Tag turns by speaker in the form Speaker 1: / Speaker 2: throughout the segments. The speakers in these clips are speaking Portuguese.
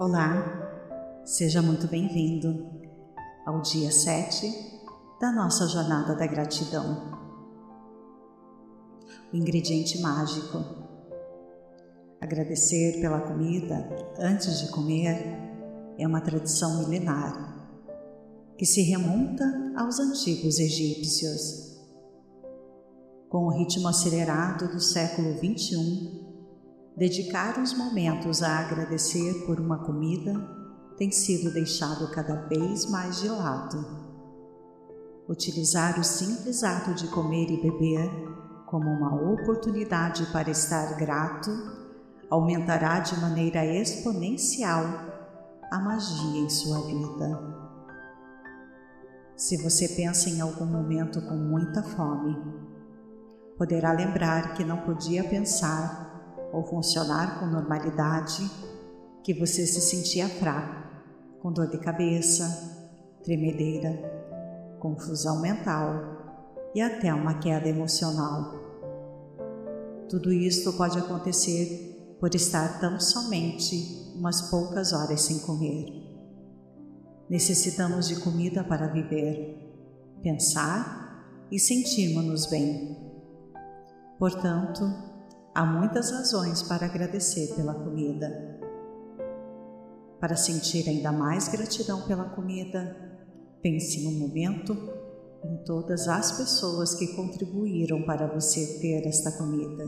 Speaker 1: Olá, seja muito bem-vindo ao dia 7 da nossa jornada da gratidão. O ingrediente mágico. Agradecer pela comida antes de comer é uma tradição milenar que se remonta aos antigos egípcios. Com o ritmo acelerado do século XXI, Dedicar os momentos a agradecer por uma comida tem sido deixado cada vez mais de lado. Utilizar o simples ato de comer e beber como uma oportunidade para estar grato aumentará de maneira exponencial a magia em sua vida. Se você pensa em algum momento com muita fome, poderá lembrar que não podia pensar ou funcionar com normalidade, que você se sentia fraco, com dor de cabeça, tremedeira, confusão mental e até uma queda emocional. Tudo isto pode acontecer por estar tão somente umas poucas horas sem comer. Necessitamos de comida para viver, pensar e sentirmos-nos bem. Portanto, Há muitas razões para agradecer pela comida. Para sentir ainda mais gratidão pela comida, pense no momento em todas as pessoas que contribuíram para você ter esta comida.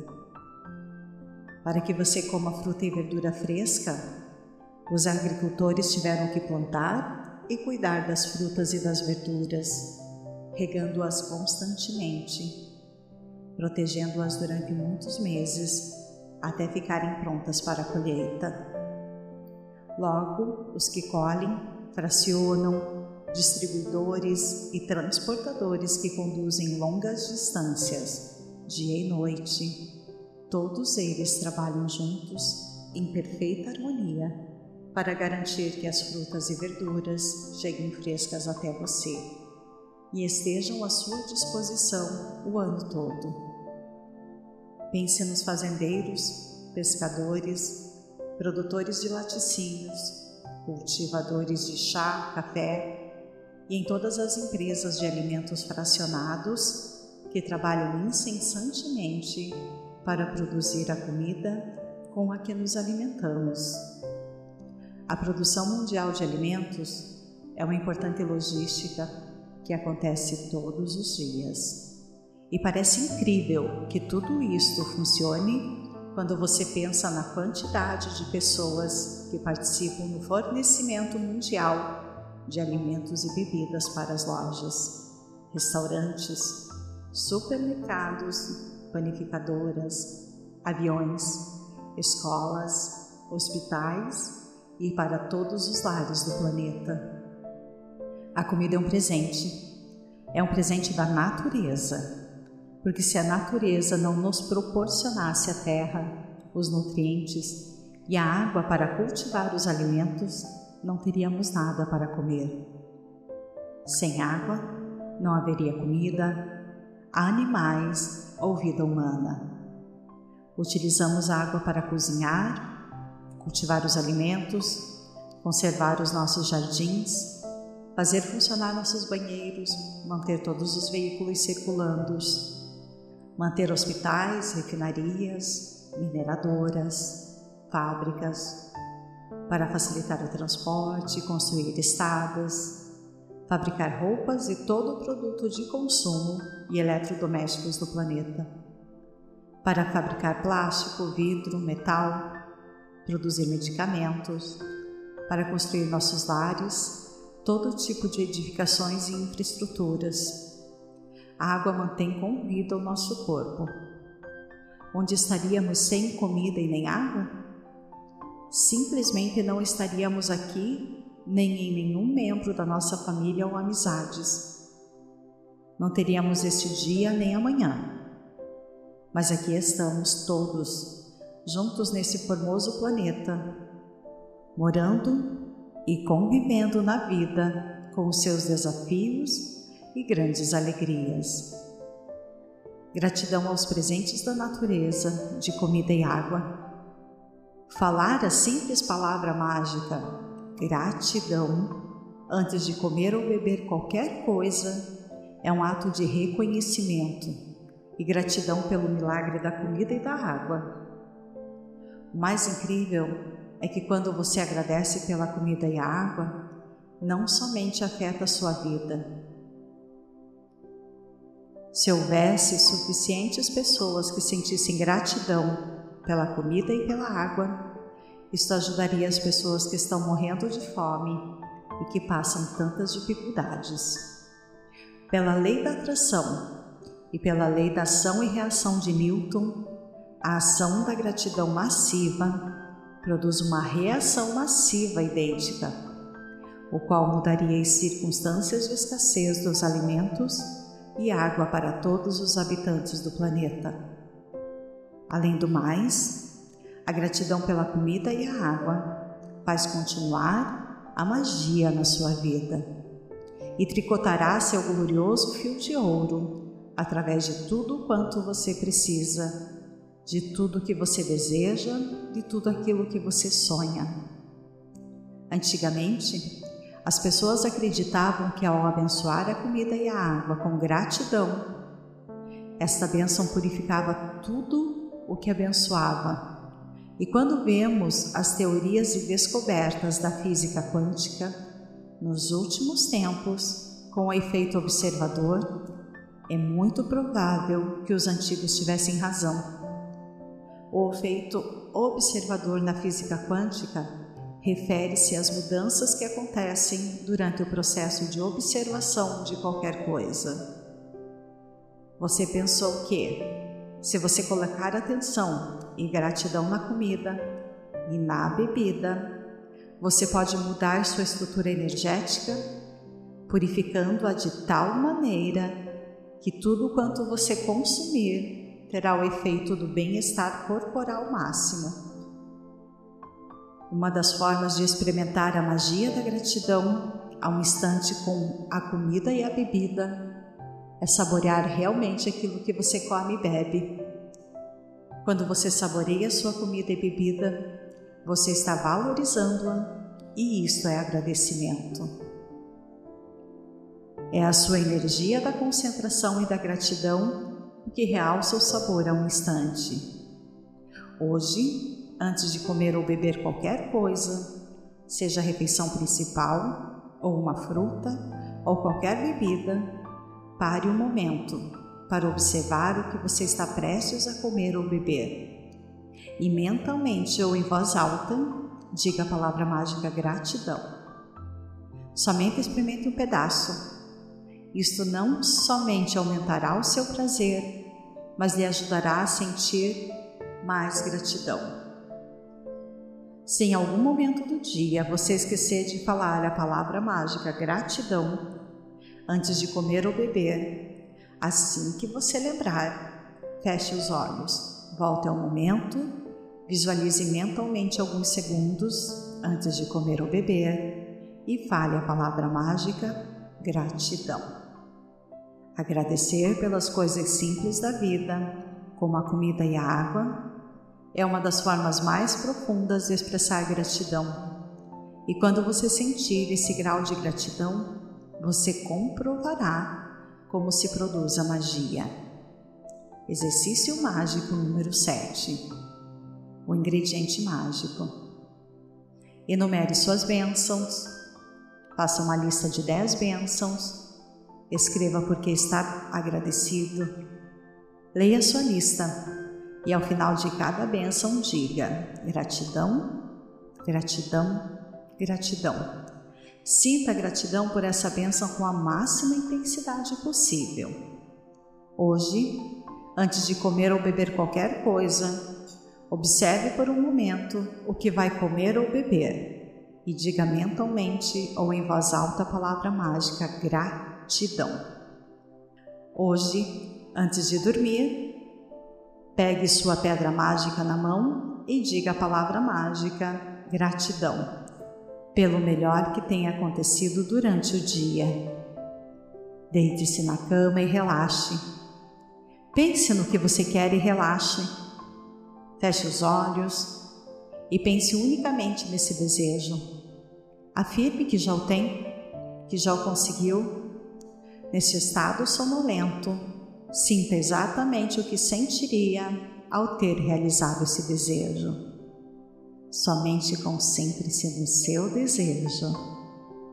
Speaker 1: Para que você coma fruta e verdura fresca, os agricultores tiveram que plantar e cuidar das frutas e das verduras, regando-as constantemente protegendo-as durante muitos meses até ficarem prontas para a colheita. Logo, os que colhem fracionam distribuidores e transportadores que conduzem longas distâncias, dia e noite. Todos eles trabalham juntos em perfeita harmonia para garantir que as frutas e verduras cheguem frescas até você e estejam à sua disposição o ano todo. Pense nos fazendeiros, pescadores, produtores de laticínios, cultivadores de chá, café e em todas as empresas de alimentos fracionados que trabalham incessantemente para produzir a comida com a que nos alimentamos. A produção mundial de alimentos é uma importante logística que acontece todos os dias. E parece incrível que tudo isto funcione quando você pensa na quantidade de pessoas que participam no fornecimento mundial de alimentos e bebidas para as lojas, restaurantes, supermercados, panificadoras, aviões, escolas, hospitais e para todos os lares do planeta. A comida é um presente, é um presente da natureza porque se a natureza não nos proporcionasse a terra, os nutrientes e a água para cultivar os alimentos, não teríamos nada para comer. Sem água, não haveria comida, animais ou vida humana. Utilizamos água para cozinhar, cultivar os alimentos, conservar os nossos jardins, fazer funcionar nossos banheiros, manter todos os veículos circulando manter hospitais, refinarias, mineradoras, fábricas, para facilitar o transporte, construir estradas, fabricar roupas e todo o produto de consumo e eletrodomésticos do planeta, para fabricar plástico, vidro, metal, produzir medicamentos, para construir nossos lares, todo tipo de edificações e infraestruturas a água mantém com vida o nosso corpo. Onde estaríamos sem comida e nem água? Simplesmente não estaríamos aqui, nem em nenhum membro da nossa família ou amizades. Não teríamos este dia nem amanhã. Mas aqui estamos todos, juntos nesse formoso planeta, morando e convivendo na vida com os seus desafios e grandes alegrias. Gratidão aos presentes da natureza, de comida e água, Falar a simples palavra mágica gratidão antes de comer ou beber qualquer coisa é um ato de reconhecimento e gratidão pelo milagre da comida e da água. O mais incrível é que quando você agradece pela comida e a água, não somente afeta a sua vida. Se houvesse suficientes pessoas que sentissem gratidão pela comida e pela água, isto ajudaria as pessoas que estão morrendo de fome e que passam tantas dificuldades. Pela lei da atração e pela lei da ação e reação de Newton, a ação da gratidão massiva produz uma reação massiva idêntica, o qual mudaria as circunstâncias de escassez dos alimentos e água para todos os habitantes do planeta. Além do mais, a gratidão pela comida e a água faz continuar a magia na sua vida e tricotará seu glorioso fio de ouro através de tudo quanto você precisa de tudo que você deseja, de tudo aquilo que você sonha. Antigamente, as pessoas acreditavam que ao abençoar a comida e a água com gratidão, esta bênção purificava tudo o que abençoava. E quando vemos as teorias e descobertas da física quântica, nos últimos tempos, com o efeito observador, é muito provável que os antigos tivessem razão o efeito observador na física quântica refere-se às mudanças que acontecem durante o processo de observação de qualquer coisa. Você pensou que, se você colocar atenção e gratidão na comida e na bebida, você pode mudar sua estrutura energética, purificando-a de tal maneira que tudo quanto você consumir terá o efeito do bem-estar corporal máximo. Uma das formas de experimentar a magia da gratidão a um instante com a comida e a bebida é saborear realmente aquilo que você come e bebe. Quando você saboreia sua comida e bebida, você está valorizando-a e isso é agradecimento. É a sua energia da concentração e da gratidão o que realça o sabor a um instante. Hoje, antes de comer ou beber qualquer coisa, seja a refeição principal, ou uma fruta, ou qualquer bebida, pare um momento para observar o que você está prestes a comer ou beber. E mentalmente ou em voz alta, diga a palavra mágica gratidão. Somente experimente um pedaço isto não somente aumentará o seu prazer, mas lhe ajudará a sentir mais gratidão. Se em algum momento do dia você esquecer de falar a palavra mágica gratidão antes de comer ou beber, assim que você lembrar, feche os olhos, volte ao momento, visualize mentalmente alguns segundos antes de comer ou beber e fale a palavra mágica gratidão. Agradecer pelas coisas simples da vida, como a comida e a água, é uma das formas mais profundas de expressar gratidão. E quando você sentir esse grau de gratidão, você comprovará como se produz a magia. Exercício mágico número 7. O ingrediente mágico. Enumere suas bênçãos. Faça uma lista de 10 bênçãos Escreva porque está agradecido. Leia sua lista e ao final de cada bênção diga gratidão, gratidão, gratidão. Sinta gratidão por essa bênção com a máxima intensidade possível. Hoje, antes de comer ou beber qualquer coisa, observe por um momento o que vai comer ou beber e diga mentalmente ou em voz alta a palavra mágica gratidão gratidão. Hoje, antes de dormir, pegue sua pedra mágica na mão e diga a palavra mágica gratidão pelo melhor que tenha acontecido durante o dia. Deite-se na cama e relaxe. Pense no que você quer e relaxe. Feche os olhos e pense unicamente nesse desejo. Afirme que já o tem, que já o conseguiu. Nesse estado sonolento, sinta exatamente o que sentiria ao ter realizado esse desejo. Somente concentre-se no seu desejo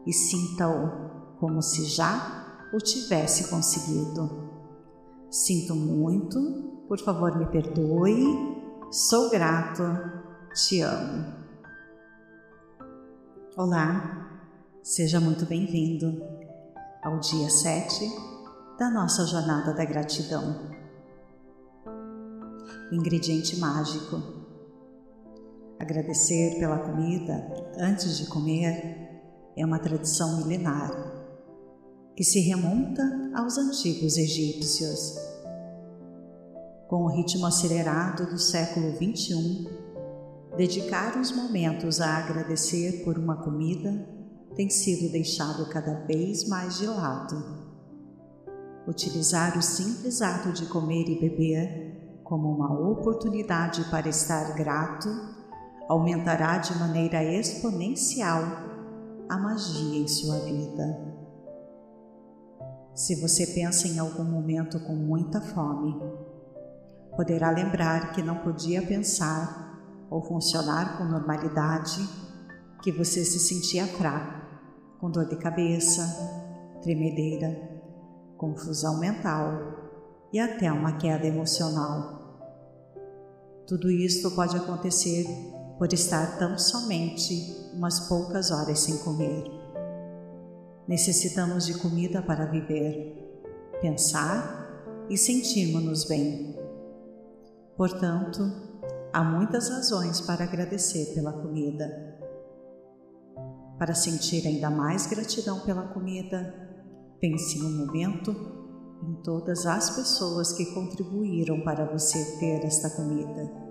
Speaker 1: e sinta-o como se já o tivesse conseguido. Sinto muito, por favor me perdoe, sou grato, te amo. Olá, seja muito bem-vindo ao dia 7 da nossa jornada da gratidão. O ingrediente mágico Agradecer pela comida antes de comer é uma tradição milenar que se remonta aos antigos egípcios. Com o ritmo acelerado do século XXI, dedicar os momentos a agradecer por uma comida tem sido deixado cada vez mais de lado. Utilizar o simples ato de comer e beber como uma oportunidade para estar grato aumentará de maneira exponencial a magia em sua vida. Se você pensa em algum momento com muita fome, poderá lembrar que não podia pensar ou funcionar com normalidade, que você se sentia fraco, com dor de cabeça, tremedeira, confusão mental e até uma queda emocional. Tudo isto pode acontecer por estar tão somente umas poucas horas sem comer. Necessitamos de comida para viver, pensar e sentirmos-nos bem. Portanto, há muitas razões para agradecer pela comida. Para sentir ainda mais gratidão pela comida, pense um momento em todas as pessoas que contribuíram para você ter esta comida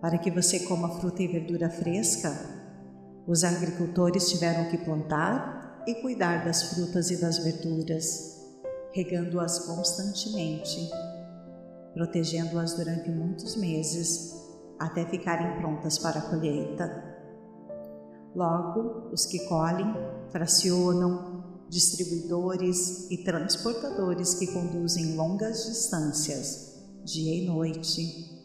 Speaker 1: para que você coma fruta e verdura fresca, os agricultores tiveram que plantar e cuidar das frutas e das verduras, regando-as constantemente, protegendo-as durante muitos meses até ficarem prontas para a colheita. Logo, os que colhem fracionam distribuidores e transportadores que conduzem longas distâncias, dia e noite,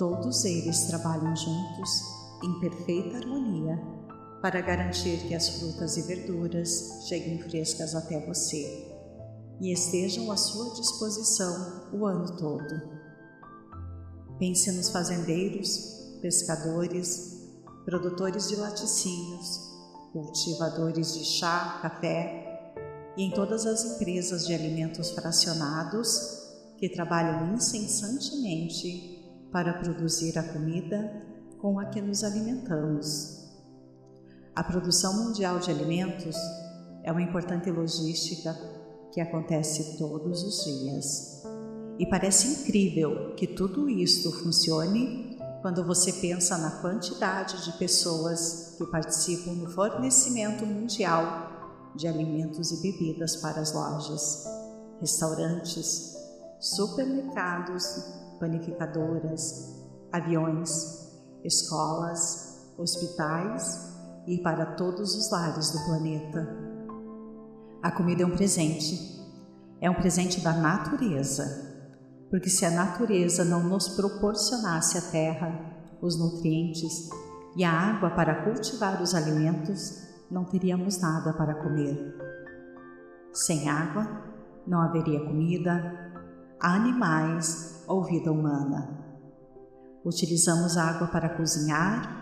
Speaker 1: Todos eles trabalham juntos em perfeita harmonia para garantir que as frutas e verduras cheguem frescas até você e estejam à sua disposição o ano todo. Pense nos fazendeiros, pescadores, produtores de laticínios, cultivadores de chá, café e em todas as empresas de alimentos fracionados que trabalham incessantemente para produzir a comida com a que nos alimentamos. A produção mundial de alimentos é uma importante logística que acontece todos os dias. E parece incrível que tudo isto funcione quando você pensa na quantidade de pessoas que participam no fornecimento mundial de alimentos e bebidas para as lojas, restaurantes, supermercados panificadoras, aviões, escolas, hospitais e para todos os lares do planeta. A comida é um presente, é um presente da natureza, porque se a natureza não nos proporcionasse a terra, os nutrientes e a água para cultivar os alimentos, não teríamos nada para comer. Sem água, não haveria comida, animais ou vida humana. Utilizamos água para cozinhar,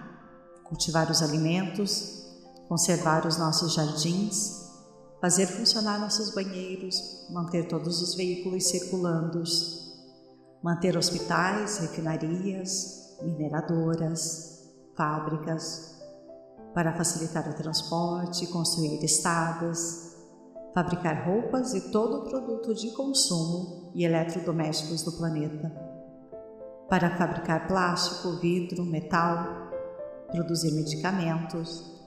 Speaker 1: cultivar os alimentos, conservar os nossos jardins, fazer funcionar nossos banheiros, manter todos os veículos circulando, manter hospitais, refinarias, mineradoras, fábricas, para facilitar o transporte, construir estradas, fabricar roupas e todo o produto de consumo e eletrodomésticos do planeta. Para fabricar plástico, vidro, metal, produzir medicamentos,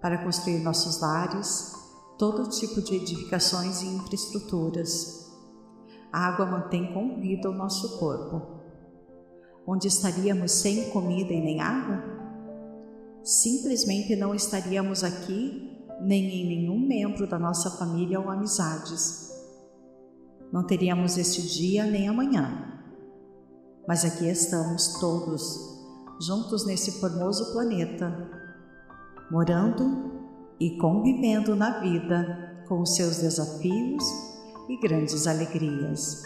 Speaker 1: para construir nossos lares, todo tipo de edificações e infraestruturas. A água mantém com vida o nosso corpo. Onde estaríamos sem comida e nem água? simplesmente não estaríamos aqui, nem em nenhum membro da nossa família ou amizades. Não teríamos este dia nem amanhã. Mas aqui estamos todos, juntos nesse formoso planeta, morando e convivendo na vida com os seus desafios e grandes alegrias.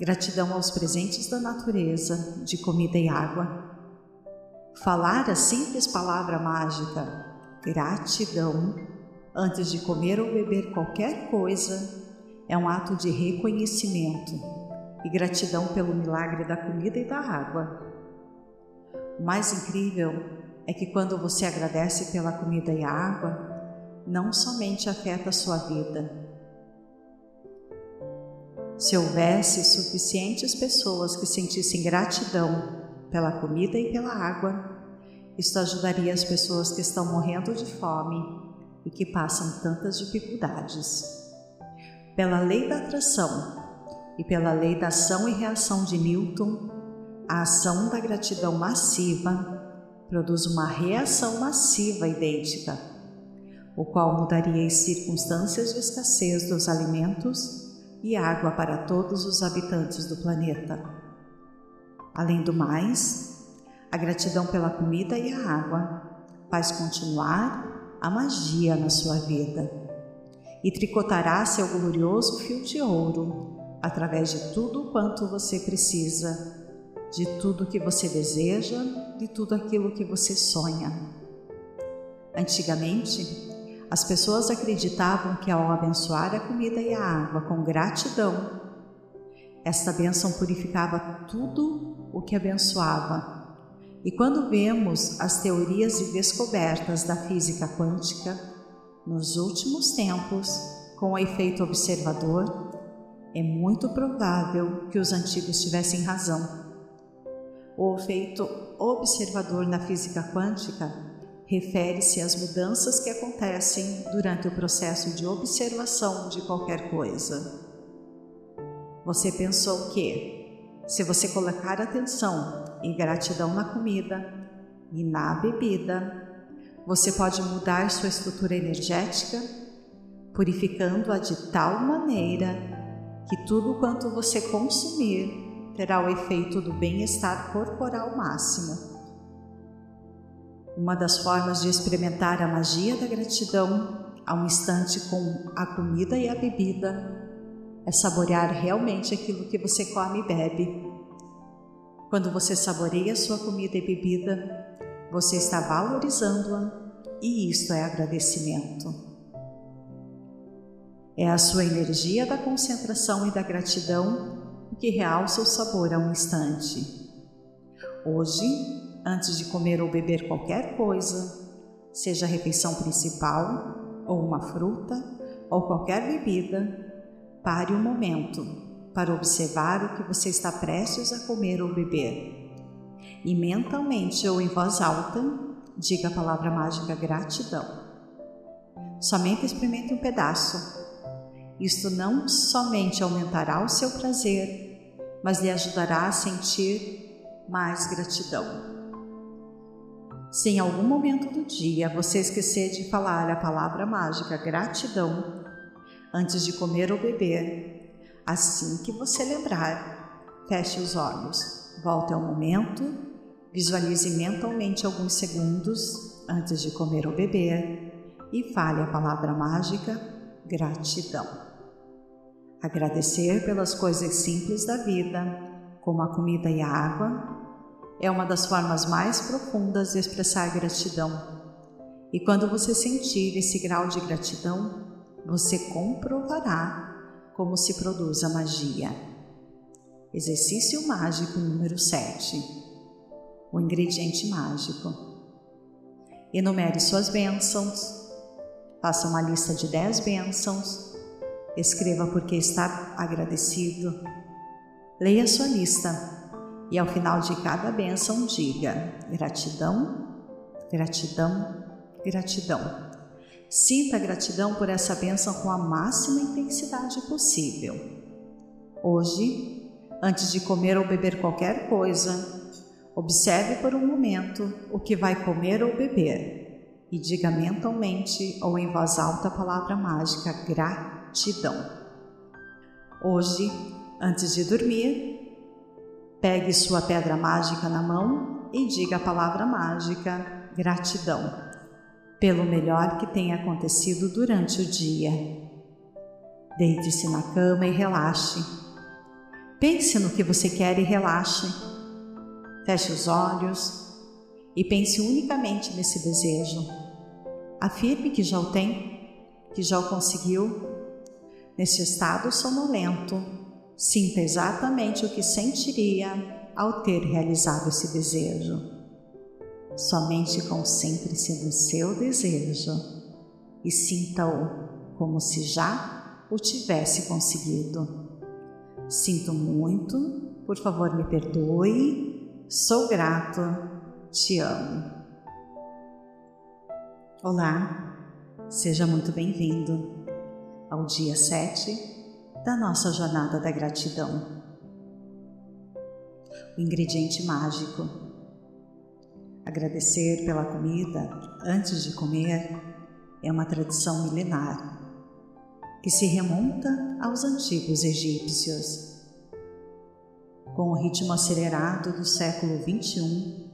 Speaker 1: Gratidão aos presentes da natureza, de comida e água Falar a simples palavra mágica gratidão antes de comer ou beber qualquer coisa é um ato de reconhecimento e gratidão pelo milagre da comida e da água. O mais incrível é que quando você agradece pela comida e a água, não somente afeta a sua vida. Se houvesse suficientes pessoas que sentissem gratidão pela comida e pela água, isto ajudaria as pessoas que estão morrendo de fome e que passam tantas dificuldades. Pela lei da atração e pela lei da ação e reação de Newton, a ação da gratidão massiva produz uma reação massiva idêntica, o qual mudaria as circunstâncias de escassez dos alimentos e água para todos os habitantes do planeta. Além do mais, a gratidão pela comida e a água faz continuar a magia na sua vida e tricotará seu glorioso fio de ouro através de tudo quanto você precisa, de tudo que você deseja, de tudo aquilo que você sonha. Antigamente, as pessoas acreditavam que ao abençoar a comida e a água com gratidão, esta bênção purificava tudo o que abençoava. E quando vemos as teorias e descobertas da física quântica, nos últimos tempos, com o efeito observador, é muito provável que os antigos tivessem razão. O efeito observador na física quântica refere-se às mudanças que acontecem durante o processo de observação de qualquer coisa. Você pensou que se você colocar atenção e gratidão na comida e na bebida, você pode mudar sua estrutura energética, purificando-a de tal maneira que tudo quanto você consumir terá o efeito do bem-estar corporal máximo. Uma das formas de experimentar a magia da gratidão a um instante com a comida e a bebida é saborear realmente aquilo que você come e bebe. Quando você saboreia sua comida e bebida, você está valorizando-a e isto é agradecimento. É a sua energia da concentração e da gratidão que realça o sabor a um instante. Hoje, antes de comer ou beber qualquer coisa, seja a refeição principal, ou uma fruta, ou qualquer bebida, Pare um momento para observar o que você está prestes a comer ou beber. E mentalmente ou em voz alta, diga a palavra mágica gratidão. Somente experimente um pedaço. Isto não somente aumentará o seu prazer, mas lhe ajudará a sentir mais gratidão. Se em algum momento do dia você esquecer de falar a palavra mágica gratidão, antes de comer ou beber. Assim que você lembrar, feche os olhos, volte ao momento, visualize mentalmente alguns segundos antes de comer ou beber e fale a palavra mágica gratidão. Agradecer pelas coisas simples da vida, como a comida e a água, é uma das formas mais profundas de expressar gratidão. E quando você sentir esse grau de gratidão, você comprovará como se produz a magia. Exercício mágico número 7. O ingrediente mágico. Enumere suas bênçãos. Faça uma lista de 10 bênçãos. Escreva porque está agradecido. Leia sua lista e ao final de cada bênção diga gratidão, gratidão, gratidão. Sinta gratidão por essa bênção com a máxima intensidade possível. Hoje, antes de comer ou beber qualquer coisa, Observe por um momento o que vai comer ou beber e diga mentalmente ou em voz alta a palavra mágica gratidão. Hoje, antes de dormir, pegue sua pedra mágica na mão e diga a palavra mágica gratidão pelo melhor que tenha acontecido durante o dia. Deite-se na cama e relaxe. Pense no que você quer e relaxe. Feche os olhos e pense unicamente nesse desejo. Afirme que já o tem, que já o conseguiu. Nesse estado sonolento, sinta exatamente o que sentiria ao ter realizado esse desejo. Somente concentre-se no seu desejo e sinta-o como se já o tivesse conseguido. Sinto muito, por favor me perdoe Sou grato, te amo. Olá, seja muito bem-vindo ao dia 7 da nossa jornada da gratidão. O ingrediente mágico. Agradecer pela comida antes de comer é uma tradição milenar que se remonta aos antigos egípcios com o ritmo acelerado do século XXI,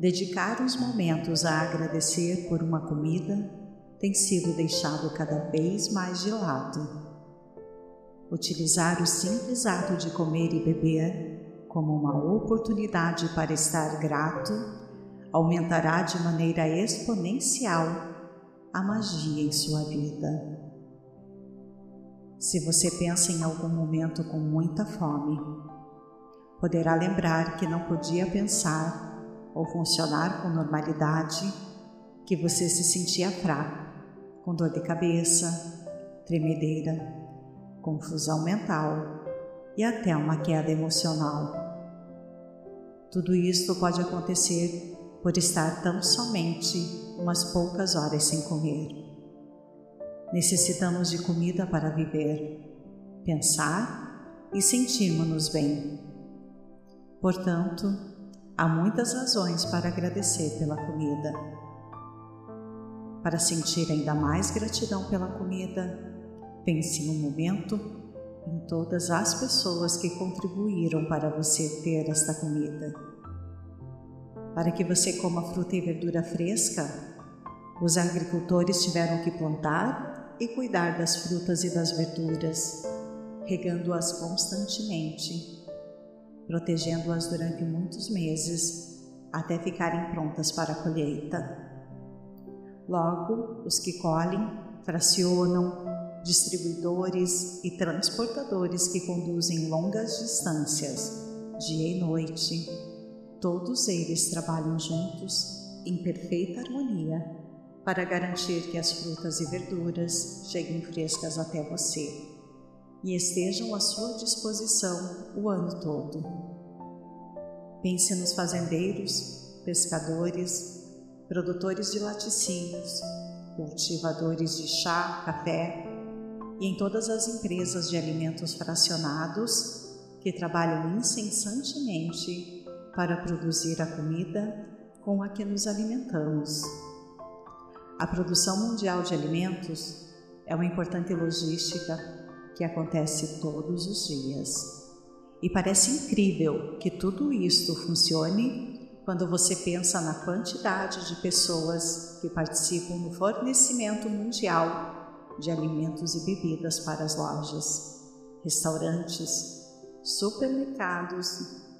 Speaker 1: dedicar os momentos a agradecer por uma comida tem sido deixado cada vez mais de lado. Utilizar o simples ato de comer e beber como uma oportunidade para estar grato aumentará de maneira exponencial a magia em sua vida. Se você pensa em algum momento com muita fome, poderá lembrar que não podia pensar ou funcionar com normalidade, que você se sentia fraco, com dor de cabeça, tremedeira, confusão mental e até uma queda emocional. Tudo isto pode acontecer por estar tão somente umas poucas horas sem comer. Necessitamos de comida para viver, pensar e sentirmos-nos bem. Portanto, há muitas razões para agradecer pela comida. Para sentir ainda mais gratidão pela comida, pense no momento em todas as pessoas que contribuíram para você ter esta comida. Para que você coma fruta e verdura fresca, os agricultores tiveram que plantar e cuidar das frutas e das verduras, regando-as constantemente protegendo-as durante muitos meses até ficarem prontas para a colheita. Logo, os que colhem, fracionam, distribuidores e transportadores que conduzem longas distâncias, dia e noite, todos eles trabalham juntos em perfeita harmonia para garantir que as frutas e verduras cheguem frescas até você e estejam à sua disposição o ano todo. Pense nos fazendeiros, pescadores, produtores de laticínios, cultivadores de chá, café e em todas as empresas de alimentos fracionados que trabalham incessantemente para produzir a comida com a que nos alimentamos. A produção mundial de alimentos é uma importante logística que acontece todos os dias. E parece incrível que tudo isto funcione quando você pensa na quantidade de pessoas que participam no fornecimento mundial de alimentos e bebidas para as lojas, restaurantes, supermercados,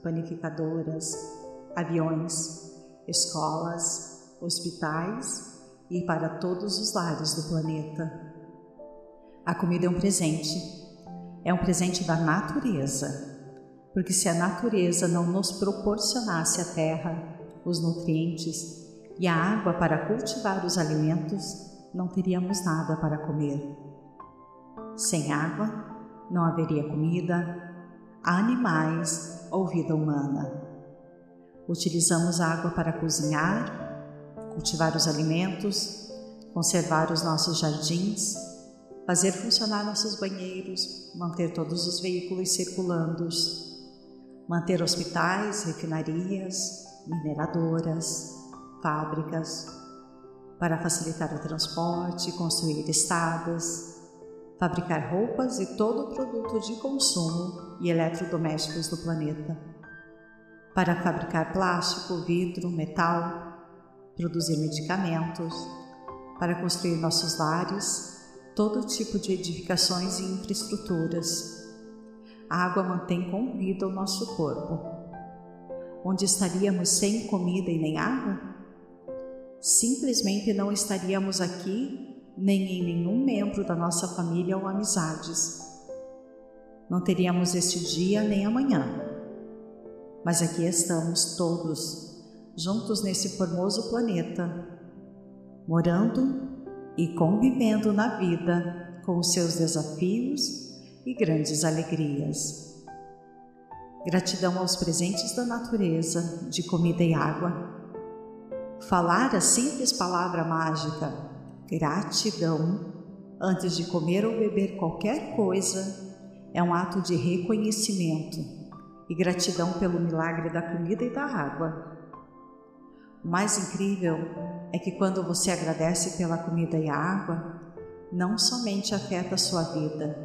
Speaker 1: panificadoras, aviões, escolas, hospitais e para todos os lares do planeta. A comida é um presente, é um presente da natureza, porque se a natureza não nos proporcionasse a terra, os nutrientes e a água para cultivar os alimentos, não teríamos nada para comer. Sem água, não haveria comida, animais ou vida humana. Utilizamos água para cozinhar, cultivar os alimentos, conservar os nossos jardins fazer funcionar nossos banheiros, manter todos os veículos circulando. manter hospitais, refinarias, mineradoras, fábricas, para facilitar o transporte, construir estradas, fabricar roupas e todo produto de consumo e eletrodomésticos do planeta, para fabricar plástico, vidro, metal, produzir medicamentos, para construir nossos lares, todo tipo de edificações e infraestruturas. A água mantém com vida o nosso corpo. Onde estaríamos sem comida e nem água? Simplesmente não estaríamos aqui nem em nenhum membro da nossa família ou amizades. Não teríamos este dia nem amanhã. Mas aqui estamos todos, juntos nesse formoso planeta, morando e convivendo na vida com os seus desafios e grandes alegrias. Gratidão aos presentes da natureza, de comida e água. Falar a simples palavra mágica Gratidão, antes de comer ou beber qualquer coisa, é um ato de reconhecimento e gratidão pelo milagre da comida e da água. O mais incrível é que quando você agradece pela comida e a água, não somente afeta a sua vida.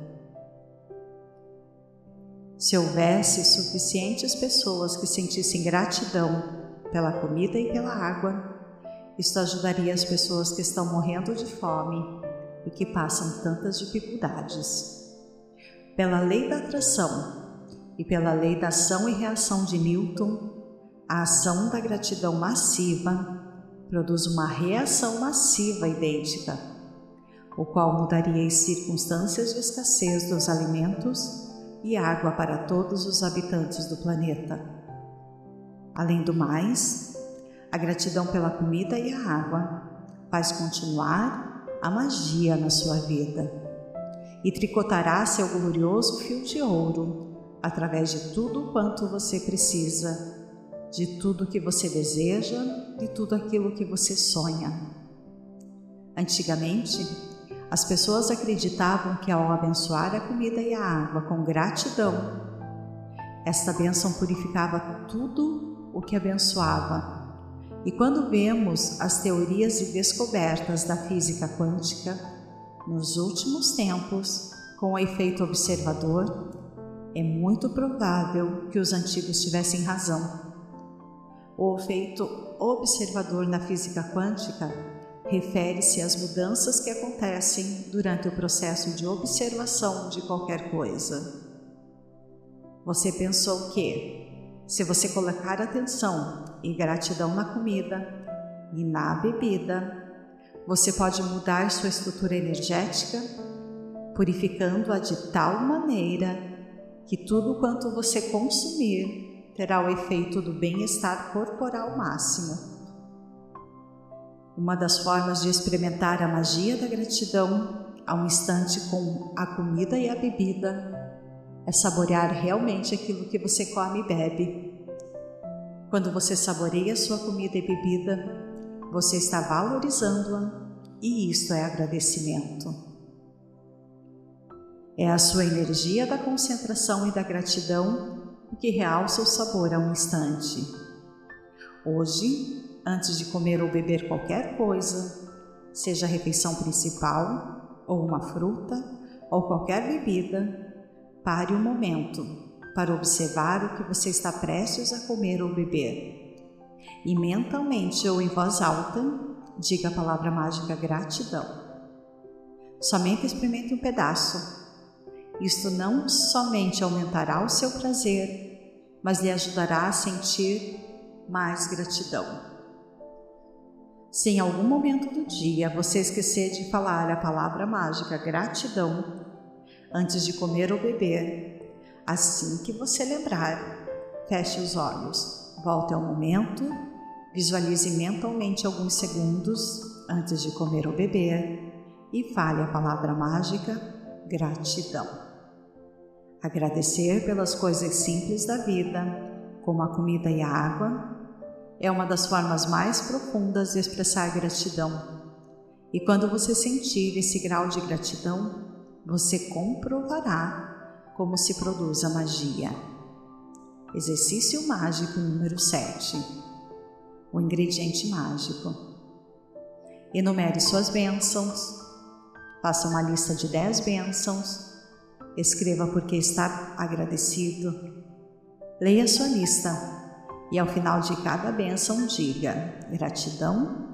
Speaker 1: Se houvesse suficientes pessoas que sentissem gratidão pela comida e pela água, isto ajudaria as pessoas que estão morrendo de fome e que passam tantas dificuldades. Pela lei da atração e pela lei da ação e reação de Newton, a ação da gratidão massiva produz uma reação massiva idêntica, o qual mudaria as circunstâncias de escassez dos alimentos e água para todos os habitantes do planeta. Além do mais, a gratidão pela comida e a água faz continuar a magia na sua vida e tricotará seu glorioso fio de ouro através de tudo quanto você precisa, de tudo que você deseja, de tudo aquilo que você sonha. Antigamente, as pessoas acreditavam que ao abençoar a comida e a água com gratidão, esta bênção purificava tudo o que abençoava e quando vemos as teorias e descobertas da física quântica, nos últimos tempos, com o efeito observador, é muito provável que os antigos tivessem razão. O efeito observador na física quântica refere-se às mudanças que acontecem durante o processo de observação de qualquer coisa. Você pensou que, se você colocar atenção e gratidão na comida e na bebida, você pode mudar sua estrutura energética, purificando-a de tal maneira que tudo quanto você consumir terá o efeito do bem-estar corporal máximo. Uma das formas de experimentar a magia da gratidão a um instante com a comida e a bebida é saborear realmente aquilo que você come e bebe. Quando você saboreia sua comida e bebida, você está valorizando-a e isto é agradecimento. É a sua energia da concentração e da gratidão que realça o sabor a um instante. Hoje, antes de comer ou beber qualquer coisa, seja a refeição principal, ou uma fruta, ou qualquer bebida, Pare um momento para observar o que você está prestes a comer ou beber. E mentalmente ou em voz alta, diga a palavra mágica gratidão. Somente experimente um pedaço. Isto não somente aumentará o seu prazer, mas lhe ajudará a sentir mais gratidão. Se em algum momento do dia você esquecer de falar a palavra mágica gratidão, antes de comer ou beber. Assim que você lembrar, feche os olhos, volte ao momento, visualize mentalmente alguns segundos antes de comer ou beber e fale a palavra mágica gratidão. Agradecer pelas coisas simples da vida, como a comida e a água, é uma das formas mais profundas de expressar gratidão. E quando você sentir esse grau de gratidão, você comprovará como se produz a magia. Exercício mágico número 7. O ingrediente mágico. Enumere suas bênçãos. Faça uma lista de 10 bênçãos. Escreva por que está agradecido. Leia sua lista e ao final de cada bênção diga gratidão,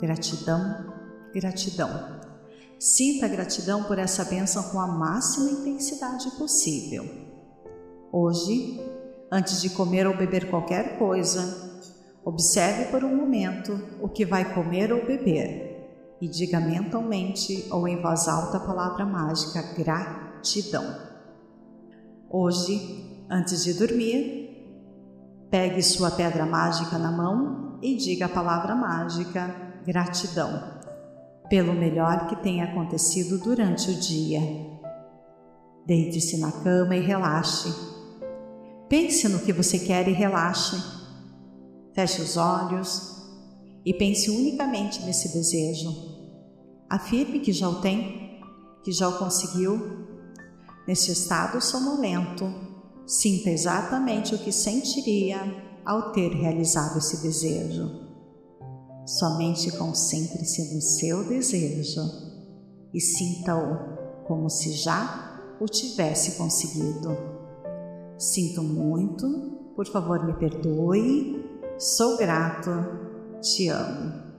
Speaker 1: gratidão, gratidão. Sinta gratidão por essa bênção com a máxima intensidade possível. Hoje, Antes de comer ou beber qualquer coisa, observe por um momento o que vai comer ou beber e diga mentalmente ou em voz alta a palavra mágica gratidão. Hoje, antes de dormir, pegue sua pedra mágica na mão e diga a palavra mágica gratidão pelo melhor que tenha acontecido durante o dia. Deite-se na cama e relaxe Pense no que você quer e relaxe. Feche os olhos e pense unicamente nesse desejo. Afirme que já o tem, que já o conseguiu. Nesse estado sonolento, sinta exatamente o que sentiria ao ter realizado esse desejo. Somente concentre-se no seu desejo e sinta-o como se já o tivesse conseguido. Sinto muito, por favor me perdoe, sou grato, te amo.